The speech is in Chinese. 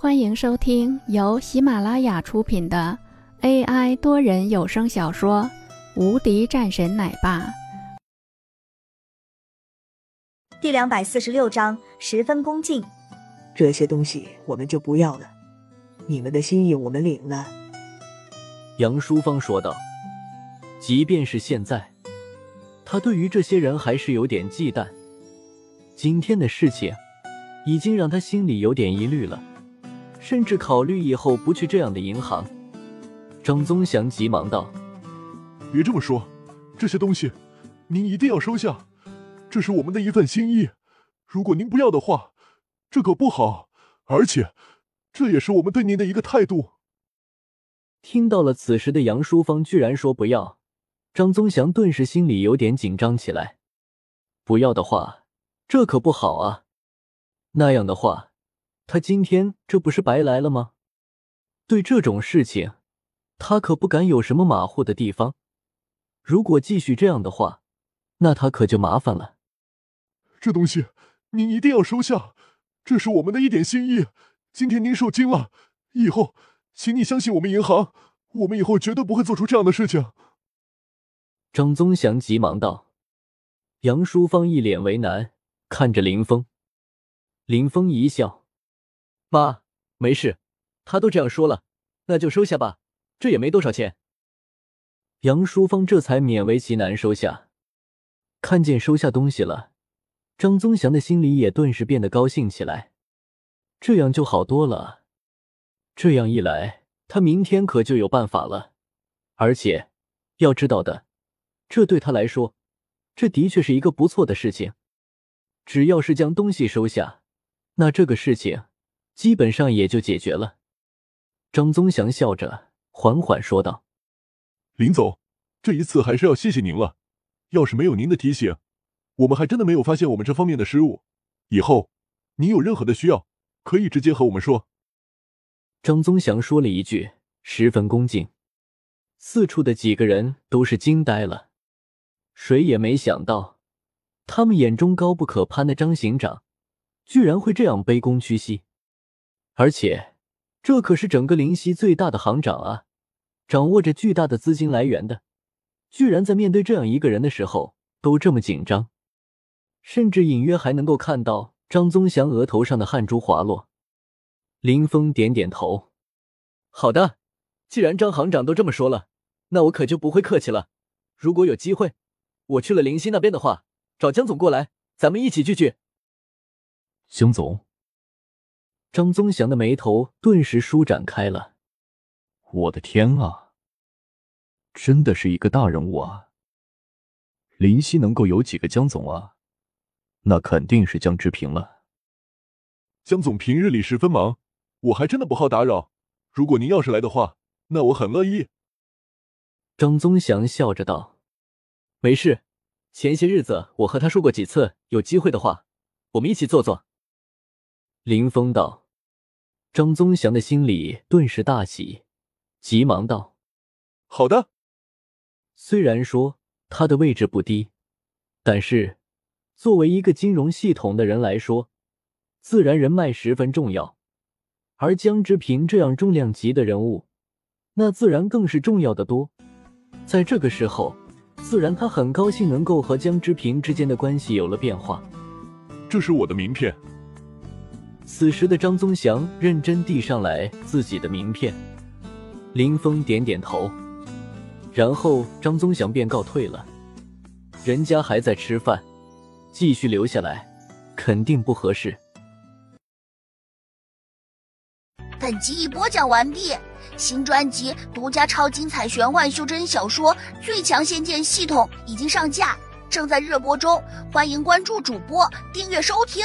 欢迎收听由喜马拉雅出品的 AI 多人有声小说《无敌战神奶爸》第两百四十六章，十分恭敬。这些东西我们就不要了，你们的心意我们领了。杨淑芳说道。即便是现在，他对于这些人还是有点忌惮。今天的事情已经让他心里有点疑虑了。甚至考虑以后不去这样的银行。张宗祥急忙道：“别这么说，这些东西您一定要收下，这是我们的一份心意。如果您不要的话，这可不好。而且，这也是我们对您的一个态度。”听到了此时的杨淑芳居然说不要，张宗祥顿时心里有点紧张起来。不要的话，这可不好啊。那样的话。他今天这不是白来了吗？对这种事情，他可不敢有什么马虎的地方。如果继续这样的话，那他可就麻烦了。这东西您一定要收下，这是我们的一点心意。今天您受惊了，以后请你相信我们银行，我们以后绝对不会做出这样的事情。张宗祥急忙道。杨淑芳一脸为难，看着林峰。林峰一笑。妈，没事，他都这样说了，那就收下吧，这也没多少钱。杨淑芳这才勉为其难收下。看见收下东西了，张宗祥的心里也顿时变得高兴起来，这样就好多了。这样一来，他明天可就有办法了。而且，要知道的，这对他来说，这的确是一个不错的事情。只要是将东西收下，那这个事情。基本上也就解决了。张宗祥笑着，缓缓说道：“林总，这一次还是要谢谢您了。要是没有您的提醒，我们还真的没有发现我们这方面的失误。以后您有任何的需要，可以直接和我们说。”张宗祥说了一句，十分恭敬。四处的几个人都是惊呆了，谁也没想到，他们眼中高不可攀的张行长，居然会这样卑躬屈膝。而且，这可是整个灵溪最大的行长啊，掌握着巨大的资金来源的，居然在面对这样一个人的时候都这么紧张，甚至隐约还能够看到张宗祥额头上的汗珠滑落。林峰点点头：“好的，既然张行长都这么说了，那我可就不会客气了。如果有机会，我去了灵溪那边的话，找江总过来，咱们一起聚聚。”江总。张宗祥的眉头顿时舒展开了。我的天啊，真的是一个大人物啊！林夕能够有几个江总啊？那肯定是江之平了。江总平日里十分忙，我还真的不好打扰。如果您要是来的话，那我很乐意。张宗祥笑着道：“没事，前些日子我和他说过几次，有机会的话，我们一起坐坐。”林峰道：“张宗祥的心里顿时大喜，急忙道：‘好的。’虽然说他的位置不低，但是作为一个金融系统的人来说，自然人脉十分重要。而江之平这样重量级的人物，那自然更是重要的多。在这个时候，自然他很高兴能够和江之平之间的关系有了变化。这是我的名片。”此时的张宗祥认真递上来自己的名片，林峰点点头，然后张宗祥便告退了。人家还在吃饭，继续留下来肯定不合适。本集已播讲完毕，新专辑独家超精彩玄幻修真小说《最强仙剑系统》已经上架，正在热播中，欢迎关注主播，订阅收听。